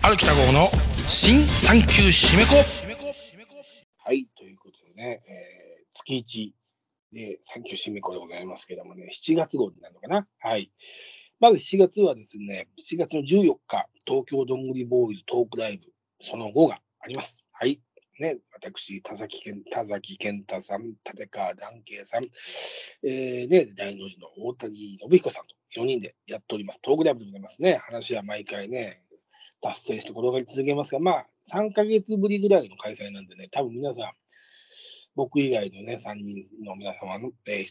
春北郷の新産休締め子はい、ということでね、えー月1で産休締め子でございますけどもね、7月号になるのかな？はい。まず7月はですね、7月の14日、東京どんぐりボーイズトークライブ、その後があります。はい。ね、私、田崎健田崎健太さん、立川談慶さん、えー、ね、大の字の大谷信彦さんと4人でやっております。トークライブでございますね。話は毎回ね、達成して転がり続けますが、まあ、3ヶ月ぶりぐらいの開催なんでね、多分皆さん、僕以外のね、3人の皆様の、えー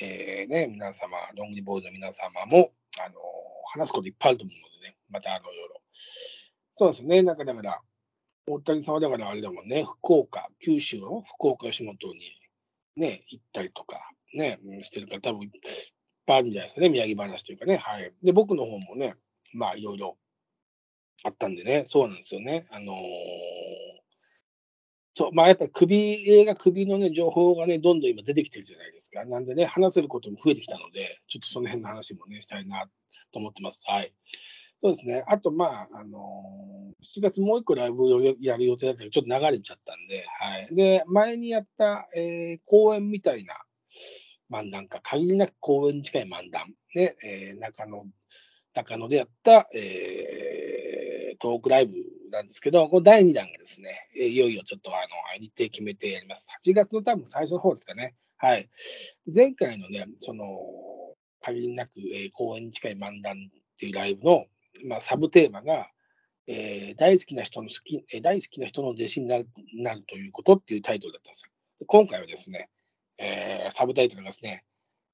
えーね、皆様、どんぐりボーイズの皆様も、あのー話すこといっぱいあると思うのでね、またあの、いろいろ。そうですね、なんかだから、大谷さんはだからあれだもんね、福岡、九州の福岡吉本にね、行ったりとか、ね、してるから多分いっぱいあるんじゃないですかね、宮城話というかね、はい。で、僕の方もね、まあいろいろあったんでね、そうなんですよね。あのーそう、まあやっぱり首、映画首のね、情報がね、どんどん今出てきてるじゃないですか。なんでね、話せることも増えてきたので、ちょっとその辺の話もね、したいなと思ってます。はい。そうですね。あと、まあ、あのー7月もう一個ライブをやる予定だったけど、ちょっと流れちゃったんで、はい。で、前にやった、えー公演みたいな漫談か、限りなく公演に近い漫談、ね、えー中野、中野でやった、えートークライブなんですけど、この第2弾がですね、いよいよちょっとあの日程決めてやります。8月の多分最初の方ですかね。はい。前回のね、その、限りなく、えー公演に近い漫談っていうライブの、まあ、サブテーマが、えー大好きな人の好き、えー大好きな人の弟子になるなるということっていうタイトルだったんですよ。今回はですね、えーサブタイトルがですね、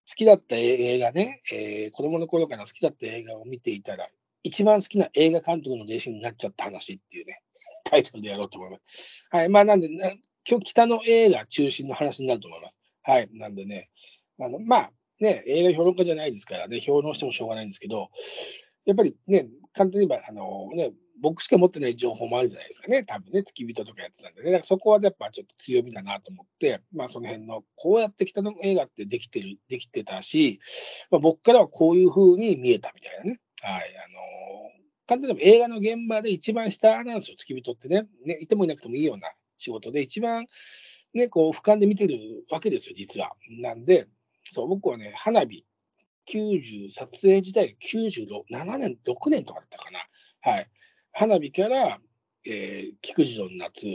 好きだった映画ね、えー子供の頃から好きだった映画を見ていたら、一番好きな映画監督の弟子になっちゃった話っていうね、タイトルでやろうと思います。はい。まあ、なんで、な今日北の映画中心の話になると思います。はい。なんでね、あの、まあ、ね、映画評論家じゃないですからね、評論してもしょうがないんですけど、やっぱりね、簡単に言えば、あのね、僕しか持ってない情報もあるじゃないですかね。多分ね、付き人とかやってたんでね。だからそこはやっぱちょっと強みだなと思って、まあその辺の、こうやって北の映画ってできてる、できてたし、まあ、僕からはこういう風に見えたみたいなね。はい。あの簡単に言えば映画の現場で一番下なんですよ、付き人ってね。ね、いてもいなくてもいいような仕事で、一番ね、こう、俯瞰で見てるわけですよ、実は。なんで、そう、僕はね、花火、90、撮影自体が97年、6年とかだったかな。はい。花火から、えー、菊次郎の夏、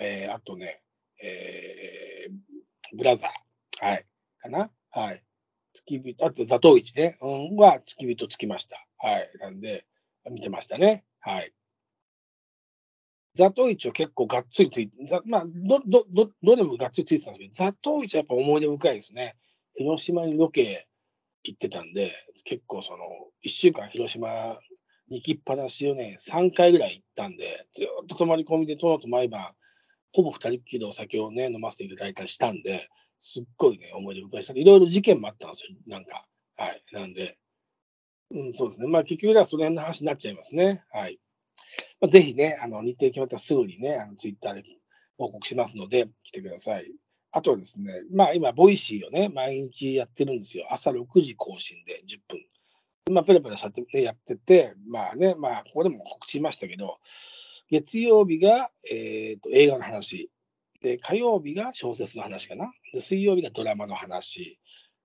えー、あとね、えー、ブラザー、はい、かな。はい。付き人、あと、座頭市ね、うん、は付き人つきました。はい。なんで、見てましたね。はい。座頭市は結構がっつりついて、ざまあ、ど、ど、ど、どれもがっつりついてたんですけど、座頭市はやっぱ思い出深いですね。広島にロケ行ってたんで、結構その、一週間広島に行きっぱなしをね、3回ぐらい行ったんで、ずっと泊まり込みで、殿と毎晩、ほぼ二人っきりでお酒をね、飲ませていただいたりしたんで、すっごいね、思い出深いです。いろいろ事件もあったんですよ、なんか。はい。なんで、うん、そうですね。まあ、結局はその辺の話になっちゃいますね。はい。まあ、ぜひね、あの、日程決まったらすぐにね、あの、ツイッターで報告しますので、来てください。あとはですね、まあ、今、 Voicy をね、毎日やってるんですよ。朝6時更新で10分。まあ、ペラペラ、やってて、まあね、まあ、ここでも告知しましたけど、月曜日が、えー、と映画の話。で、火曜日が小説の話かな。で、水曜日がドラマの話。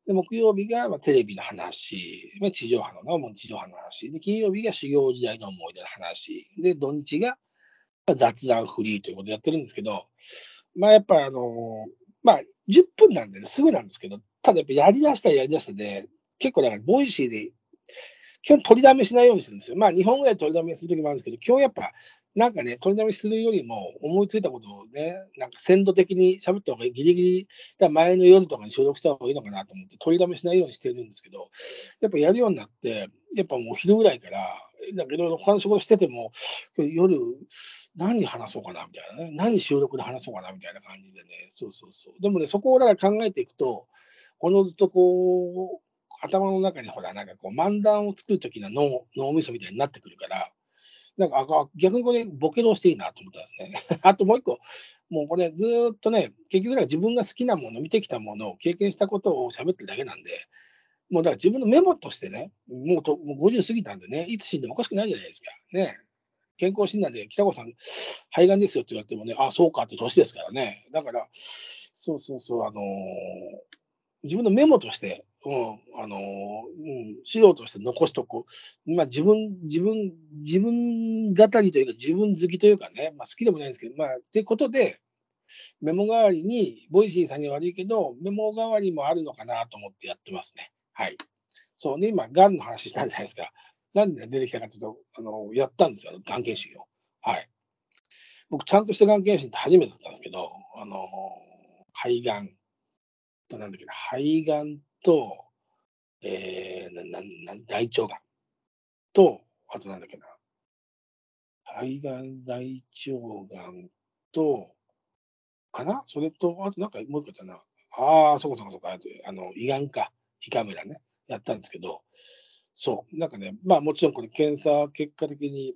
で、木曜日が、まあ、テレビの話。まあ、地上波の、もう地上波の話。で、金曜日が修行時代の思い出の話。で、土日が、まあ、雑談フリーということでやってるんですけど、まあ、やっぱあのーまあ、10分なんで、ね、すぐなんですけど、ただやっぱやりだしたらやりだしたで、結構だから、 Voicy で、基本取りだめしないようにするんですよ。まあ、2本ぐらい取りだめするときもあるんですけど、今日やっぱ、なんかね、取りだめするよりも、思いついたことをね、なんか鮮度的に喋った方がいい、ギリギリ、だ前の夜とかに収録した方がいいのかなと思って、取りだめしないようにしてるんですけど、やっぱやるようになって、やっぱもう昼ぐらいから、なんかいろいろ他の仕事してても、夜、何話そうかなみたいなね、何収録で話そうかなみたいな感じでね、そうそうそう。でもね、そこをだから考えていくと、このずっとこう、頭の中にほら、なんかこう、漫談を作るときの脳脳みそみたいになってくるから、なんかあ逆にこれ、ボケどうしていいなと思ったんですね。あともう一個、もうこれずっとね、結局なんか自分が好きなもの、見てきたものを経験したことを喋ってるだけなんで、もうだから自分のメモとしてね、もうともう50過ぎたんでね、いつ死んでもおかしくないじゃないですか。ね。健康診断で北郷さん、肺がんですよって言われてもね、ああ、そうかって年ですからね。だから、そうそうそう、あのー、自分のメモとして、うん、あのー、うん、資料として残しとこう。まあ自分、自分、自分語りというか自分好きというかね、まあ好きでもないんですけど、まあ、ってことで、メモ代わりに、 Voicy さんに悪いけど、メモ代わりもあるのかなと思ってやってますね。はい。そうね、今、がんの話したじゃないですか。なんで出てきたかというと、あの、やったんですよ、がん検診を。はい。僕、ちゃんとしたがん検診って初めてだったんですけど、あの、肺がんと、なんだっけな、肺がんと、えー、な、な、な、大腸がんと、あとなんだっけな、肺がん、大腸がんと、かな？それと、あとなんかもう一個だな。ああ、そこそこそこ、あの、胃がんか、胃カメラね、やったんですけど、そう、なんかね、まあもちろんこれ検査結果的に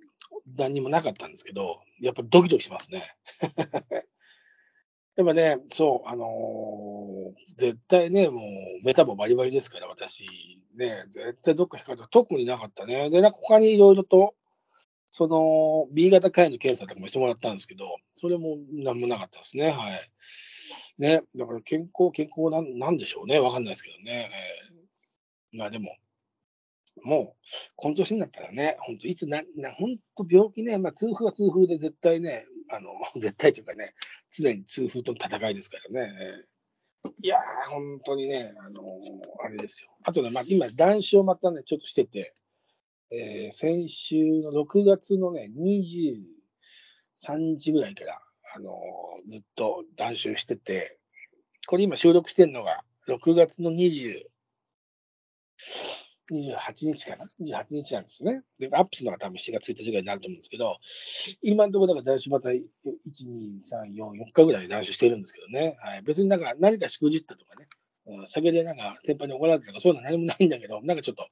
何にもなかったんですけど、やっぱドキドキしますね。やっぱね、そう、あのー、絶対ね、もうメタボバリバリですから、私、ね、絶対どっか引かかった特になかったね。で、なんか他にいろいろと、その B 型肝炎の検査とかもしてもらったんですけど、それも何もなかったですね。はい。ね、だから健康、健康なんなんでしょうね。わかんないですけどね。えー、まあでも、もう、この年になったらね、本当いつな、な本当病気ね、まあ痛風は痛風で絶対ね、あの、絶対というかね、常に痛風との戦いですからね。いやー、本当にね、あのー、あれですよ。あとね、まあ今、談笑またね、ちょっとしてて、えー、先週の6月のね、23日ぐらいから、あの、ずっと断酒してて、これ今収録してるのが6月の20、28日かな ?28 日なんですよね。で、アップするのが多分7月1日ぐらいになると思うんですけど、今のところだから断酒また1、2、3、4、4日ぐらい断酒してるんですけどね。はい。別になんか何かしくじったとかね、うん酒でなんか先輩に怒られたとかそういうのは何もないんだけど、なんかちょっと、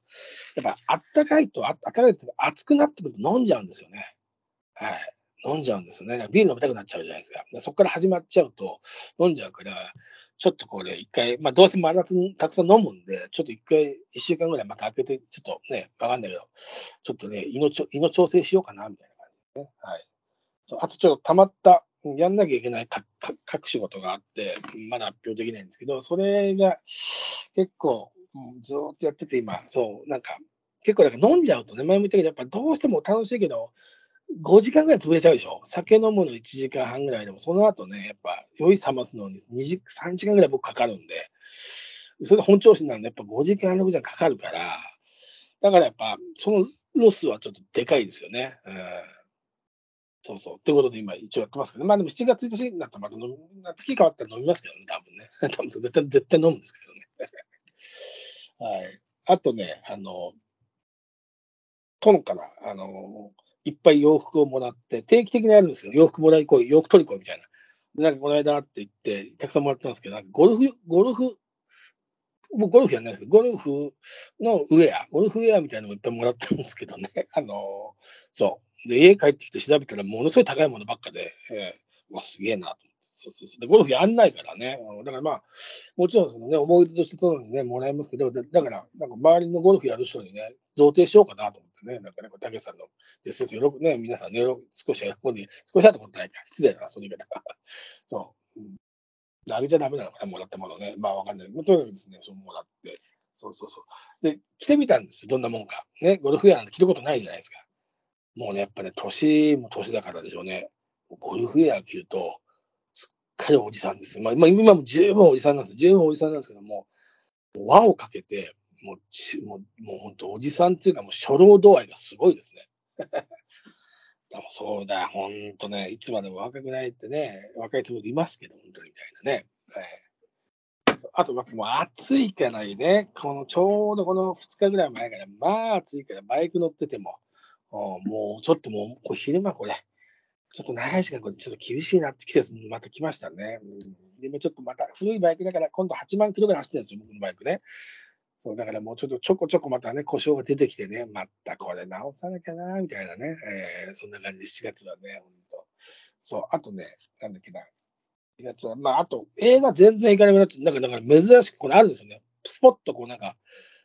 やっぱあったかいと、あったかいと熱くなってくると飲んじゃうんですよね。はい。飲んじゃうんですよね。ビール飲みたくなっちゃうじゃないですか。そこから始まっちゃうと飲んじゃうから、ちょっとこれ一回、まあどうせ真夏にたくさん飲むんで、ちょっと一回、一週間ぐらいまた開けて、ちょっとね、わかんないけど、ちょっとね、胃の胃の調整しようかな、みたいな感じですね。はい。あとちょっと溜まったやんなきゃいけない各仕事があって、まだ発表できないんですけど、それが結構、ずっとやってて今、そう、なんか、結構なんか飲んじゃうとね、前も言ったけど、やっぱどうしても楽しいけど、5時間ぐらい潰れちゃうでしょ？酒飲むの1時間半ぐらいでも、その後ね、やっぱ酔い冷ますのに2時3時間ぐらい僕かかるんで、それが本調子なんで、やっぱ5時間、6時間かかるから、だからやっぱ、そのロスはちょっとでかいですよね。うんそうそう。ということで今一応やってますけど。まあでも7月1日になったらまた飲み、月変わったら飲みますけどね、多分ね。多分絶対、絶対飲むんですけどね。はい。あとね、あの、殿から、あの、いっぱい洋服をもらって、定期的にやるんですよ。洋服もらいこい、洋服取りこいみたいな。でなんかこの間って言って、たくさんもらったんですけど、なんかゴルフ、ゴルフ、もうゴルフやんないですけど、ゴルフのウェア、ゴルフウェアみたいなのもいっぱいもらったんですけどね。あの、そう。で、家帰ってきて調べたら、ものすごい高いものばっかで、えー、わ、すげえなと思って。そうそうそう。で、ゴルフやんないからね。だからまあ、もちろんそのね、思い出として取るのにね、もらえますけど、だから、なんか周りのゴルフやる人にね、贈呈しようかなと思ってね、なんかね、たけさんの、ですよ、喜ね、皆さんね、少し喜んで、少しだと思ってないか。失礼だな、その言い方が。そう。あげちゃダメなのかな、もらったものね。まあわかんない。とにかくですね、そうもらって。そうそうそう。で、着てみたんですよ、どんなもんか。ね、ゴルフウェアなんて着ることないじゃないですか。もうね、やっぱね、年も年だからでしょうね。ゴルフウェア着ると、すっかりおじさんです。まあ、今も十分おじさんなんです。十分おじさんなんですけども、輪をかけて、もうち、もう、もう本当おじさんっていうか、もう初老度合いがすごいですね。でもそうだ、本当ね、いつまでも若くないってね、若いつもりいますけど、本当にみたいなね。はい、あと、もう暑いからね、このちょうどこの2日ぐらい前から、まあ暑いからバイク乗ってても、もうちょっともう、こう昼間これ、ちょっと長い時間これちょっと厳しいなって季節にまた来ましたね。うん、でもちょっとまた古いバイクだから今度8万キロぐらい走ってるんですよ、僕のバイクね。そう、だからもうちょっとちょこちょこまたね、故障が出てきてね、またこれ直さなきゃな、みたいなね、えー、そんな感じで7月はね、ほんと。そう、あとね、なんだっけな。4月は、まあ、あと映画全然行かなくなって、なんか、だから珍しくこれあるんですよね。スポッとこうなんか、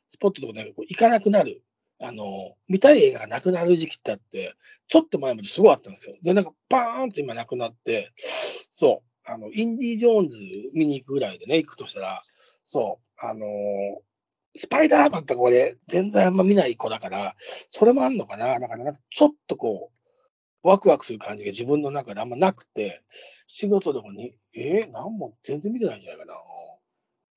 スポットとかね、こう行かなくなる。あの、見たい映画がなくなる時期ってあって、ちょっと前まですごいあったんですよ。で、なんかパーンと今なくなって、そう、あの、インディ・ジョーンズ見に行くぐらいでね、行くとしたら、そう、あのスパイダーマンとか俺、全然あんま見ない子だから、それもあんのかなだから、ちょっとこう、ワクワクする感じが自分の中であんまなくて、仕事とかに、えー、なんも全然見てないんじゃないかな。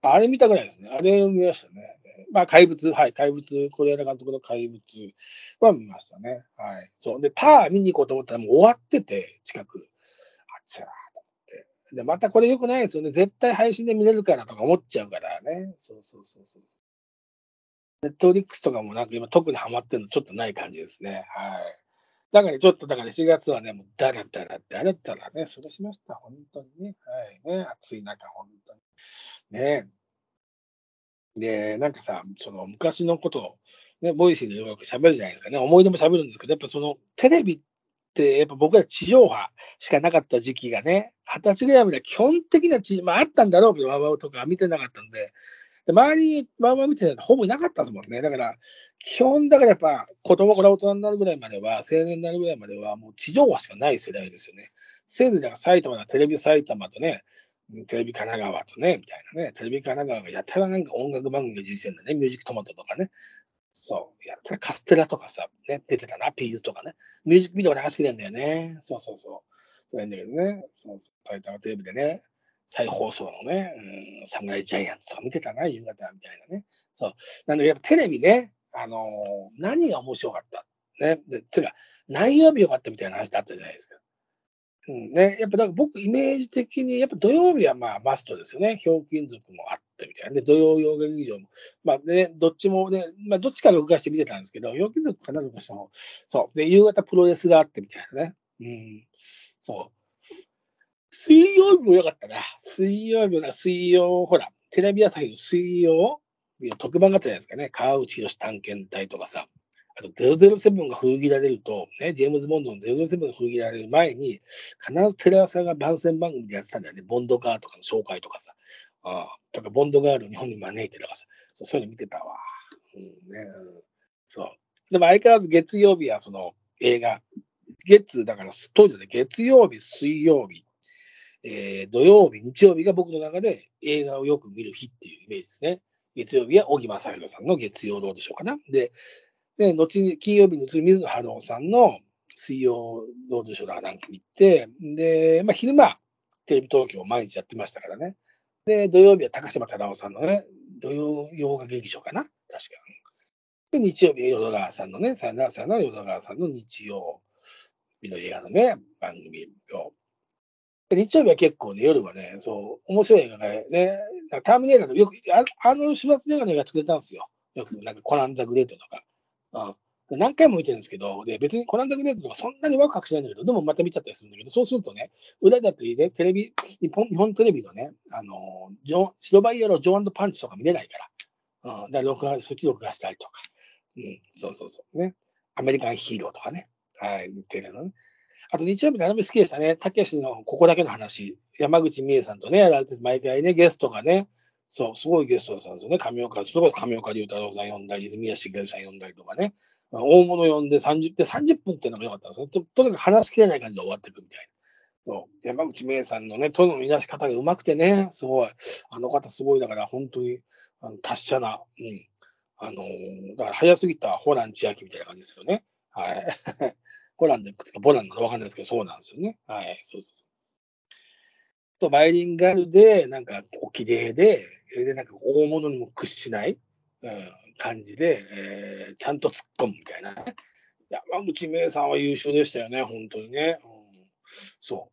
あれ見たぐらいですね。あれ見ましたね。まあ、怪物、はい、怪物、是枝監督の怪物は見ましたね。はい。そう。で、ター見に行こうと思ったらもう終わってて、近く。あっちゃーと思って。で、またこれ良くないですよね。絶対配信で見れるからとか思っちゃうからね。そうそうそうそう。ネットフリックスとかもなんか今特にハマってるのちょっとない感じですね。はい。だからちょっとだから4月はね、もうだらだらだらだらね、過ごしました。本当にね。はい。ね。暑い中、本当に。ねで、なんかさ、その昔のことを、ね、 Voicy でよく喋るじゃないですかね。思い出も喋るんですけど、やっぱそのテレビって、やっぱ僕ら地上波しかなかった時期がね、二十歳ぐらいまで基本的な地、まああったんだろうけど、 WOWOW とか見てなかったんで、で周りに WOWOW 見てたのほぼいなかったですもんね。だから、基本だからやっぱ子供から大人になるぐらいまでは、青年になるぐらいまでは、もう地上波しかない世代ですよね。せいぜいだから埼玉のテレビ埼玉とね、テレビ神奈川とね、みたいなね、テレビ神奈川がやたらなんか音楽番組が充実してんだね、ミュージックトマトとかね。そう、やったらカステラとかさ、ね、出てたな、ピーズとかね。ミュージックビデオ流してくれんだよね。そうそうそう。そうなんだけどね、そうそう埼玉テレビでね、再放送のね、うん、サムライジャイアンツとか見てたな、夕方みたいなね。そう。なんで、やっぱテレビね、あのー何が面白かった？ね。で、つうか、何曜日良かったみたいな話ってあったじゃないですか。うんね、やっぱだから僕、イメージ的に、やっぱ土曜日はまあマストですよね。ひょうきん族もあったみたいな。で、土曜洋劇場も。まあね、どっちもね、まあどっちか録画して見てたんですけど、ひょうきん族かなとかしたの。そう。で、夕方プロレスがあってみたいなね。うん。そう。水曜日も良かったな。水曜日は水曜、ほら、テレビ朝日の水曜特番があったじゃないですかね。川内博探検隊とかさ。あと007が封切られると、ね、ジェームズ・ボンドの007が封切られる前に、必ずテレ朝が番宣番組でやってたんだよね。ボンドガーとかの紹介とかさ。ああとか、ボンドガールを日本に招いてとかさ。そうそういうの見てたわ。うんね、そう。でも相変わらず月曜日はその映画。月、だから当時はね、月曜日、水曜日、えー土曜日、日曜日が僕の中で映画をよく見る日っていうイメージですね。月曜日は小木正弘さんの月曜ロードショーかな。で、で後に金曜日に移る水野晴郎さんの水曜ロードショーだかなんか見て、で、まあ昼間、テレビ東京毎日やってましたからね。で、土曜日は高島忠夫さんのね、土曜洋画劇場かな確か。で、日曜日は淀川さんのね、さよならさよなら淀川さんの日曜日の映画のね、番組を。日曜日は結構ね、夜はね、そう、面白い映画がね、なんかターミネーターとよく、あアーノルド・シュワツネッガーの映画作れたんですよ。よく、なんかコナン・ザ・グレートとか。うん何回も見てるんですけど、で、別にコナン・ザ・グレートとかそんなにワクワクしないんだけど、でもまた見ちゃったりするんだけど、そうするとね、裏だってね、テレビ、日本日本テレビのね、あの、ジョ白バイヤロー、ジョーパンチとか見れないから。うん、だから録画、そっち録画したりとか。うん、そうそうそう。ね。アメリカンヒーローとかね。はい、テレビのね。あと日曜日のアニメ好きでしたね。たけしのここだけの話。山口美恵さんとね、やられて毎回ね、ゲストがね、そう、すごいゲストだったんですよね。上岡、そこそ上岡龍太郎さん呼んだり、泉谷しげるさん呼んだりとかね。大物呼んで30で30分っていうのが良かったんですよ。ととにかく話しきれない感じで終わっていくみたいな。そう山口美恵さんのね、声の見出し方がうまくてね、すごい。あの方すごい、だから本当にあの達者な、うん。あのだから早すぎたホラン千秋みたいな感じですよね。はい。ホランでくつかボランなのわかんないですけど、そうなんですよね。はい。そうそうそう。と、バイリンガルで、なんか、お綺麗で、で、なんか、大物にも屈しない、うん、感じで、えーちゃんと突っ込むみたいなね。山口芽さんは優秀でしたよね、本当にね。うん、そう。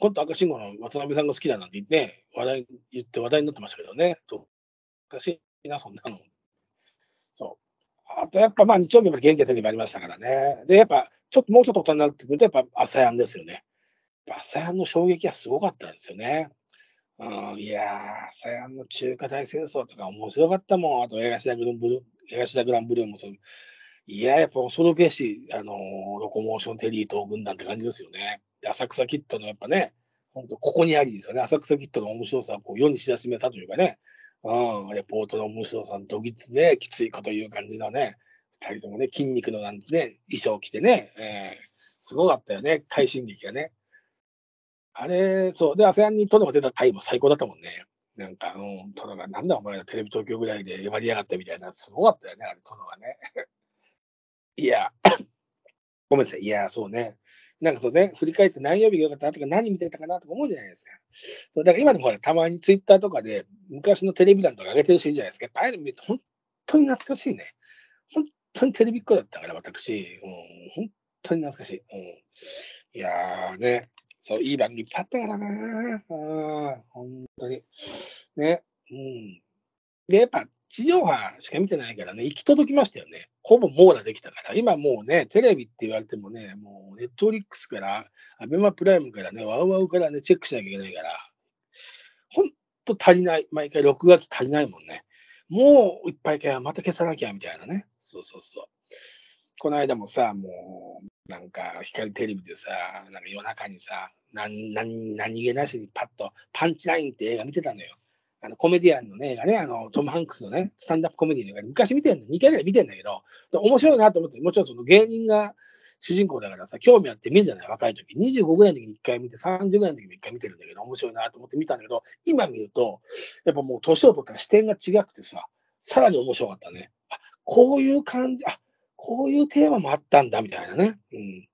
今度赤信号の渡辺さんが好きだなんて言って、ね、話題、言って話題になってましたけどね。とおかしいな、そんなの。そう。あとやっぱまあ日曜日まで元気なテレビありましたからね。で、やっぱちょっともうちょっと大人になってくると、やっぱ朝やんですよね。やっぱ朝やんの衝撃はすごかったんですよね。うん、いやー、朝やんの中華大戦争とか面白かったもん。あと、江頭グランブルー、江頭グランブルもそう。いやー、やっぱ恐るべし、あのーロコモーションテリーと軍団って感じですよね。で、浅草キッドのやっぱね、本当ここにありですよね。浅草キッドの面白さをこう世に知らしめたというかね。うん、レポートのムシロさん、どぎつね、きついこと言う感じのね、二人ともね、筋肉のなんてね、衣装着てね、えー、すごかったよね、快進撃がね。あれ、そう。で、ASEAN に殿が出た回も最高だったもんね。なんか、うん、殿が、なんだお前らテレビ東京ぐらいで割りやがったみたいな、すごかったよね、あれ、殿がね。いや、ごめんなさい。いや、そうね。なんかそうね、振り返って何曜日が良かったなとか何見てたかなとか思うじゃないですか。そうだから今でもほら、たまにツイッターとかで昔のテレビ欄とか上げてる人いるじゃないですか。やっぱああいうの見ると本当に懐かしいね。本当にテレビっ子だったから、私。うん、本当に懐かしい。うん、いやーね、そう、いい番組いっぱいあったからな。うん、本当に。ね。うん。で、やっぱ地上波しか見てないからね、行き届きましたよね。ほぼ網羅できたから。今もうね、テレビって言われてもね、もうネットフリックスから、アベマプライムからね、ワウワウからね、チェックしなきゃいけないから、ほんと足りない。毎回6月足りないもんね。もういっぱいかまた消さなきゃみたいなね。そうそうそう。この間もさ、もう、なんか、光テレビでさ、なんか夜中にさ、何何何気なしにパッと、パンチラインって映画見てたのよ。あのコメディアンのね、映画ね、あのトム・ハンクスのね、スタンダップコメディの映画、昔見てんの、2回ぐらい見てんだけど、面白いなと思って、もちろんその芸人が主人公だからさ、興味あって見るじゃない若い時。25ぐらいの時に1回見て、30ぐらいの時に1回見てるんだけど、面白いなと思って見たんだけど、今見ると、やっぱもう年を取ったら視点が違くてさ、さらに面白かったね。あ、こういう感じ、あ、こういうテーマもあったんだ、みたいなね。うん。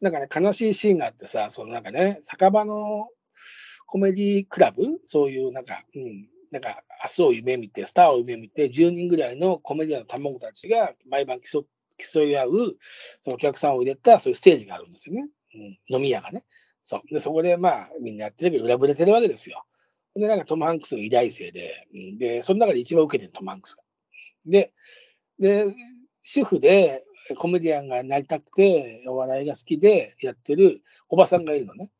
なんかね、悲しいシーンがあってさ、そのなんかね、酒場のコメディクラブ？そういうなんか、うん、なんか明日を夢見て、スターを夢見て、10人ぐらいのコメディアンの卵たちが毎晩競競い合う、そのお客さんを入れたそういうステージがあるんですよね。うん、飲み屋がね。そう。で、そこでまあ、みんなやってるけど、裏ぶれてるわけですよ。で、なんかトム・ハンクスが偉大生で、うん、で、その中で一番受けてるトム・ハンクスが。で、で、主婦でコメディアンがなりたくて、お笑いが好きでやってるおばさんがいるのね。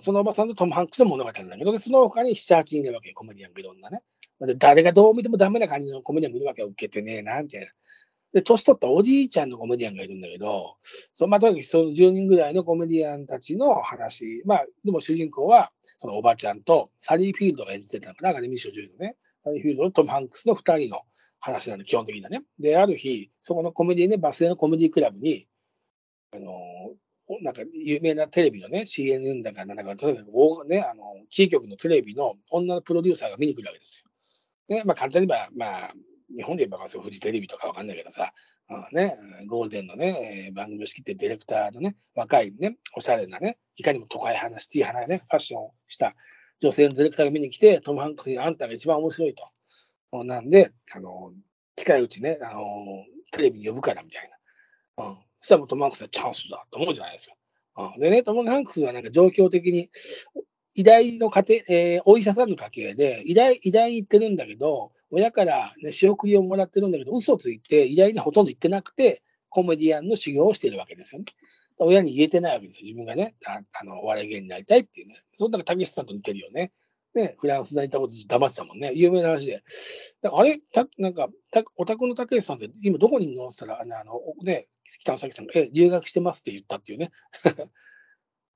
そのおばさんとトム・ハンクスの物語なんだけど、でその他に7、8人いるわけ、コメディアンがいろんなね。で誰がどう見てもダメな感じのコメディアンがいるわけよ、受けてねえな、みたいな。で、年取ったおじいちゃんのコメディアンがいるんだけど、そまあ、とにかくその10人ぐらいのコメディアンたちの話、まあ、でも主人公は、そのおばちゃんとサリー・フィールドが演じてたのかな、アカデミー賞女優のね。サリー・フィールドとトム・ハンクスの2人の話なんで、基本的にはね。で、ある日、そこのコメディね、バス停のコメディクラブに、あの、なんか有名なテレビのね、CNN だかなんだか、とにかくね、あの、キー局のテレビの女のプロデューサーが見に来るわけですよ。ね、まあ簡単に言えば、まあ、日本で言えばフジテレビとかわかんないけどさ、あね、ゴールデンのね、番組を仕切ってディレクターのね、若いね、おしゃれなね、いかにも都会派なシティ派なね、ファッションをした女性のディレクターが見に来て、トム・ハンクスにあんたが一番面白いと。なんで、あの、近いうちね、あの、テレビに呼ぶからみたいな。うん。そしたらもうトム・ハンクスはチャンスだと思うじゃないですか。でね、トム・ハンクスはなんか状況的に、医大の家庭、えー、お医者さんの家系で、医大、医大行ってるんだけど、親から、ね、仕送りをもらってるんだけど、嘘ついて、医大にほとんど行ってなくて、コメディアンの修行をしているわけですよね。親に言えてないわけですよ。自分がね、ああのお笑い芸人になりたいっていうね。そんなたけしさんと似てるよね。ね、フランスにいたこと黙ってたもんね。有名な話で。あれたなんかた、お宅のたけしさんって今どこにいるのって言ったら、あの、ね、北野咲さんが、え、留学してますって言ったっていうね。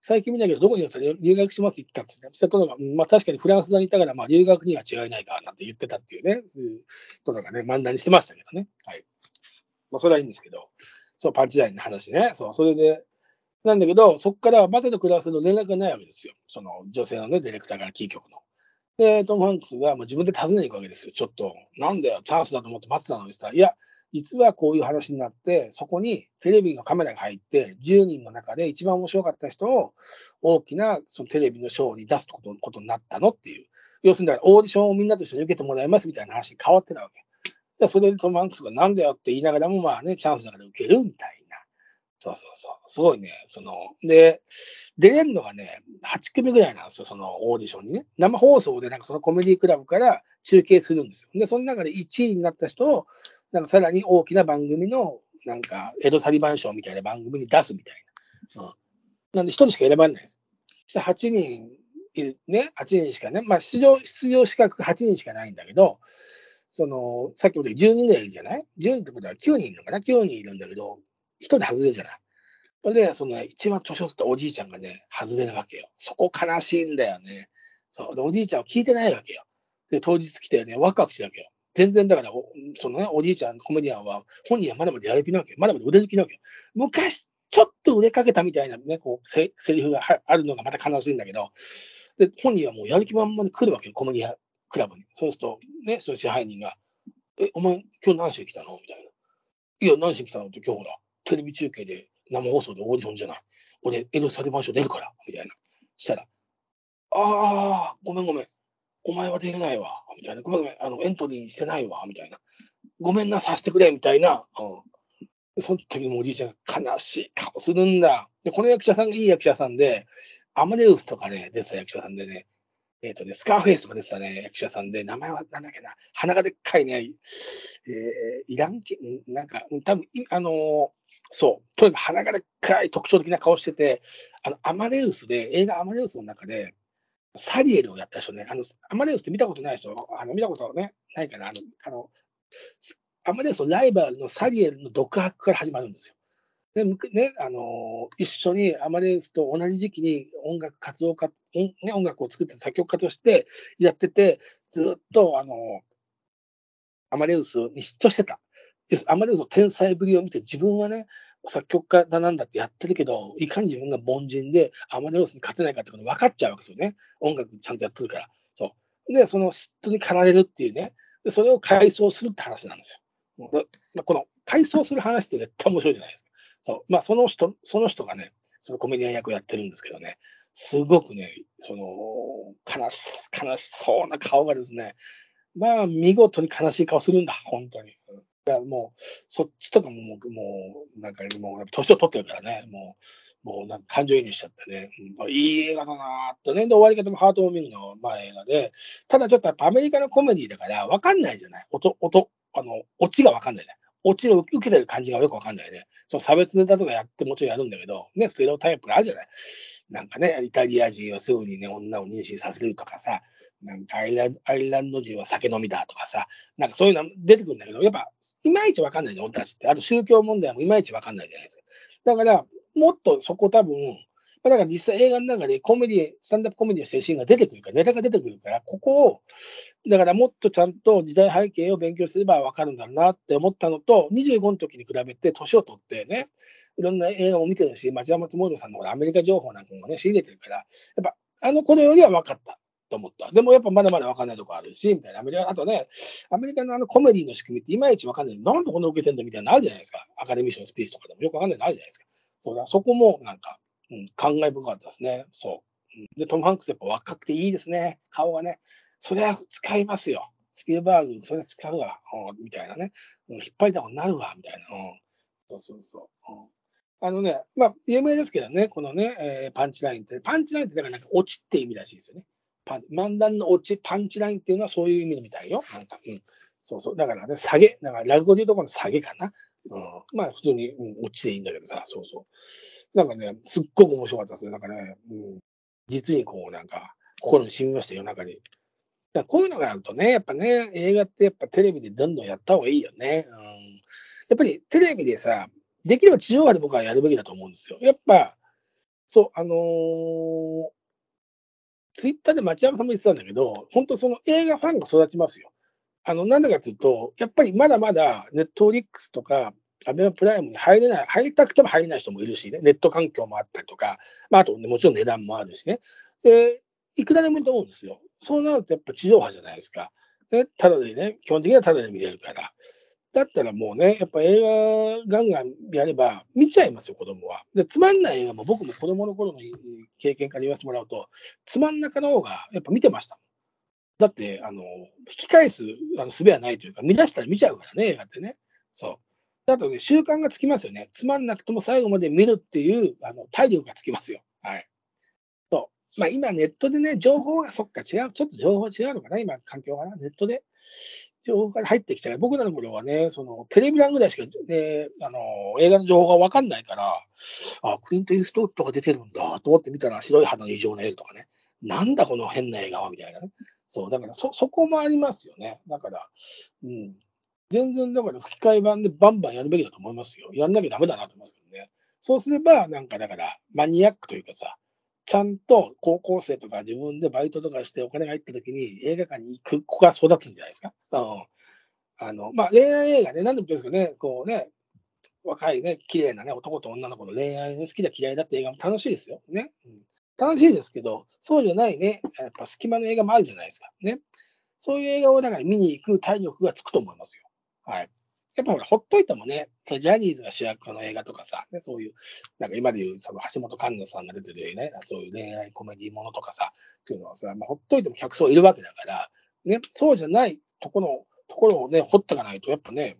最近見ないけど、どこにいるの留学しますって言ったんですね。したとが、まあ確かにフランス座にいたから、まあ留学には違いないかなんて言ってたっていうね、そういうとがね、漫談にしてましたけどね。はい。まあそれはいいんですけど、そう、パンチラインの話ね。そう、それで、なんだけど、そこからバテと暮らすの連絡がないわけですよ。その女性のね、ディレクターからキー局の。で、トム・ハンクスはもう自分で訪ねに行くわけですよ。ちょっと、なんだよ、チャンスだと思って待ってたのにさ、いや、実はこういう話になって、そこにテレビのカメラが入って、10人の中で一番面白かった人を大きなそのテレビのショーに出すことことになったのっていう。要するに、オーディションをみんなと一緒に受けてもらいますみたいな話に変わってたわけ。でそれでトム・ハンクスがなんだよって言いながらも、まあね、チャンスだから受けるみたいな。そうそうそう。すごいね。その、で、出れるのがね、8組ぐらいなんですよ、そのオーディションにね。生放送でなんかそのコメディクラブから中継するんですよ。で、その中で1位になった人をなんかさらに大きな番組の、なんか、江戸裁判所みたいな番組に出すみたいな。うん、なんで、一人しか選ばれないです。そして8人いる、ね、8人しかね、まあ、出場、出場資格8人しかないんだけど、その、さっきも言った10人ぐらいいるじゃない ?10 人ってことは9人いるのかな ?9 人いるんだけど、1人外れるじゃないそれで、その、一番年を取ったおじいちゃんがね、外れるわけよ。そこ悲しいんだよね。そう。で、おじいちゃんは聞いてないわけよ。で、当日来てね、ワクワクしてるわけよ。全然だから、そのね、おじいちゃん、コメディアンは、本人はまだまだやる気なわけよ。まだまだ腕抜きなわけよ。昔、ちょっと売れかけたみたいなね、こう、せセリフがあるのがまた悲しいんだけど、で、本人はもうやる気満々に来るわけよ、コメディアンクラブに。そうすると、ね、その支配人が、え、お前、今日何しに来たの？みたいな。いや、何しに来たの？って今日ほら、テレビ中継で生放送でオーディションじゃない。俺、エロサリバン賞出るから、みたいな。したら、ああ、ごめんごめん。お前は出れないわ、みたいな。ごめんごめん。あの、エントリーしてないわ、みたいな。ごめんな、させてくれ、みたいな。うん。その時にもおじいちゃんが悲しい顔するんだ。で、この役者さんがいい役者さんで、アマデウスとかね、出てた役者さんでね、えっ、ー、とね、スカーフェイスとか出てたね、役者さんで、名前はなんだっけな、鼻がでっかいね、えー、イラン系、なんか、多分あのー、そう、とにかく鼻がでっかい特徴的な顔してて、あの、アマデウスで、映画アマデウスの中で、サリエルをやった人ね、あの、アマデウスって見たことない人、あの見たことね、ないかな、あの、あのアマデウスのライバルのサリエルの独白から始まるんですよ。で、ね、あの一緒にアマデウスと同じ時期に音楽活動家、ね、音楽を作って作曲家としてやってて、ずっと、あのアマデウスに嫉妬してた。アマデウスの天才ぶりを見て、自分はね、作曲家だなんだってやってるけど、いかに自分が凡人でアマデウスに勝てないかってこと分かっちゃうわけですよね。音楽ちゃんとやってるから。そう。で、その嫉妬に駆られるっていうね。で、それを回想するって話なんですよ。この回想する話って絶対面白いじゃないですか。そう。まあ、その人、その人がね、そのコメディアン役をやってるんですけどね、すごくね、その、悲し、悲しそうな顔がですね、まあ、見事に悲しい顔するんだ、本当に。いやもう、そっちとかも、もう、もなんか、もう、年を取ってるからね、もう、もう、なんか感情移入しちゃってね、うん、いい映画だなーとね、で、終わり方もハートウォーミンの、まあ、映画で、ただちょっとやっぱアメリカのコメディだから、わかんないじゃない。音、音、あの、オチがわかんないじゃない。オチを受けてる感じがよくわかんないね。その差別ネタとかやってもちろんやるんだけど、ね、ステレオタイプがあるじゃない？なんかね、イタリア人はすぐにね、女を妊娠させるとかさ、なんかアイラアイランド人は酒飲みだとかさ、なんかそういうの出てくるんだけど、やっぱ、いまいちわかんないじゃん、俺たちって。あと宗教問題もいまいちわかんないじゃないですか。だから、もっとそこ多分、まあ、だから実際映画の中でコメディ、スタンダップコメディをしてるシーンが出てくるから、ネタが出てくるから、ここを、だからもっとちゃんと時代背景を勉強すればわかるんだろうなって思ったのと、25の時に比べて年を取ってね、いろんな映画も見てるし、町山智博さんのアメリカ情報なんかもね、仕入れてるから、やっぱあの頃よりは分かった。と思った。でもやっぱまだまだ分かんないとこあるし、みたいな。アメリカ、あとね、アメリカのあのコメディの仕組みっていまいち分かんない。なんでこんな受けてんだみたいなのあるじゃないですか。アカデミー賞のスピーチとかでもよく分かんないのあるじゃないですか。そうだ、そこもなんか、うん、感慨深かったですね。そう。で、トム・ハンクスやっぱ若くていいですね。顔がね。それは使いますよ。スピルバーグ、それ使うわ。うん、みたいなね。うん、引っ張りだこになるわ。みたいな。うん。そうそうそう。うんあのね、まあ、有名ですけどね、このね、えー、パンチラインって、パンチラインってだからなんか落ちって意味らしいですよね。パン漫談の落ち、パンチラインっていうのはそういう意味みたいよ。なんか、うん。そうそう。だからね、下げ。だから落語でいうところの下げかな。うん。まあ、普通に、うん、落ちでいいんだけどさ、そうそう。なんかね、すっごく面白かったですよ。なんかね、うん、実にこう、なんか、心に染みましたよ、中に。だこういうのがあるとね、やっぱね、映画ってやっぱテレビでどんどんやった方がいいよね。うん、やっぱりテレビでさ、できれば地上波で僕はやるべきだと思うんですよ。やっぱ、そう、あのー、ツイッターで町山さんも言ってたんだけど、本当その映画ファンが育ちますよ。あの、なんでかというと、やっぱりまだまだネットフリックスとか、アベマプライムに入れない、入りたくても入れない人もいるしね、ネット環境もあったりとか、まあ、あと、ね、もちろん値段もあるしね。で、いくらでもいいと思うんですよ。そうなるとやっぱ地上波じゃないですか。ね、ただでね、基本的にはただで見れるから。だったらもうね、やっぱ映画ガンガンやれば見ちゃいますよ、子供は。で、つまんない映画も僕も子供の頃の経験から言わせてもらうと、つまんなかの方がやっぱ見てました。だって、あの、引き返すあの術はないというか、見出したら見ちゃうからね、映画ってね。そう。あとね、習慣がつきますよね。つまんなくても最後まで見るっていうあの体力がつきますよ。はい。そう。まあ今ネットでね、情報がそっか違う、ちょっと情報違うのかな、今環境がな。ネットで情報が入ってきちゃう。僕らの頃はね、そのテレビ欄ぐらいしか、ね、あの映画の情報が分かんないから、あ、クリント・イーストウッドが出てるんだと思って見たら白い肌の異常な絵とかね。なんだこの変な映画はみたいなね。そう、だからそ、そこもありますよね。だから、うん。全然だから吹き替え版でバンバンやるべきだと思いますよ。やんなきゃダメだなと思いますけどね。そうすれば、なんかだから、マニアックというかさ、ちゃんと高校生とか自分でバイトとかしてお金が入った時に映画館に行く子が育つんじゃないですか。うん。あの、まあ、恋愛映画ね、何でも言うんですけどね、こうね、若いね、綺麗なね、男と女の子の恋愛の好きだ嫌いだって映画も楽しいですよ。ね。うん、楽しいですけど、そうじゃないね、やっぱ隙間の映画もあるじゃないですか。ね。そういう映画をだから見に行く体力がつくと思いますよ。はい。やっぱほら、ほっといてもね、ジャニーズが主役の映画とかさ、ね、そういう、なんか今でいう、その橋本環奈さんが出てるね、そういう恋愛コメディものとかさ、っていうのはさ、まあ、ほっといても客層いるわけだから、ね、そうじゃないところ、ところをね、掘っていかないと、やっぱね、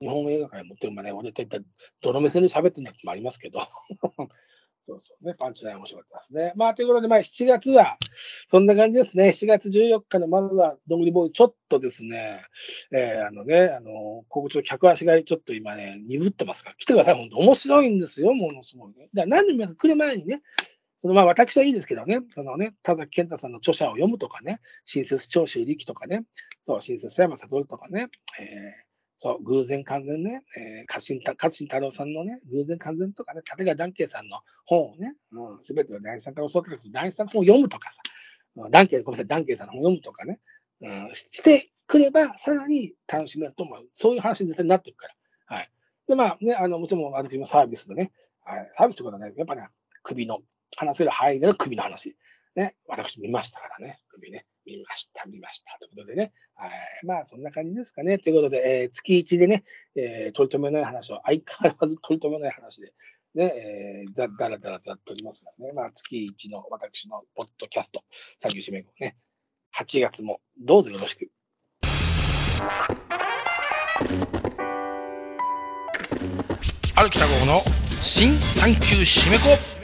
日本映画界持ってるまね、俺って言ったら、どの目線で喋ってんだってもありますけど、そうそう。ね、パンチライン面白かったですね。まあ、ということで、まあ、7月は、そんな感じですね。7月14日の、まずは、どんぐりボーイ、ちょっとですね、えー、あのね、あの、ここちょっと客足がちょっと今ね、鈍ってますから、来てください、本当面白いんですよ、ものすごいね。だから何で皆さん来る前にね、そのまあ私はいいですけどね、そのね、田崎健太さんの著者を読むとかね、親切長州力とかね、そう、親切山悟とかね、えーそう、偶然完全ね、えー、家臣家臣太郎さんのね、偶然完全とかね、立川談慶さんの本をね、す、う、べ、ん、てを大師さんから教わったけど、大師さんの本を読むとかさ、談慶、ごめんなさい、談慶さんの本を読むとかね、うん、してくれば、さらに楽しめると思う。そういう話に絶対になっていくから。はい。で、まあね、あの、もちろん、あの時のサービスでね、はい、サービスってことはね、やっぱね、首の、話せる範囲での首の話。ね、私見ましたからね、首ね。見ました、見ました。ということでね。はい。まあ、そんな感じですかね。ということで、えー、月1でね、えー、取り留めない話を、相変わらず 取り留めない話で、ね、えー、ざだらだらざっとりますですね。まあ、月1の私のポッドキャスト、作業締め後ね、8月もどうぞよろしく。歩きた号の新産休締め子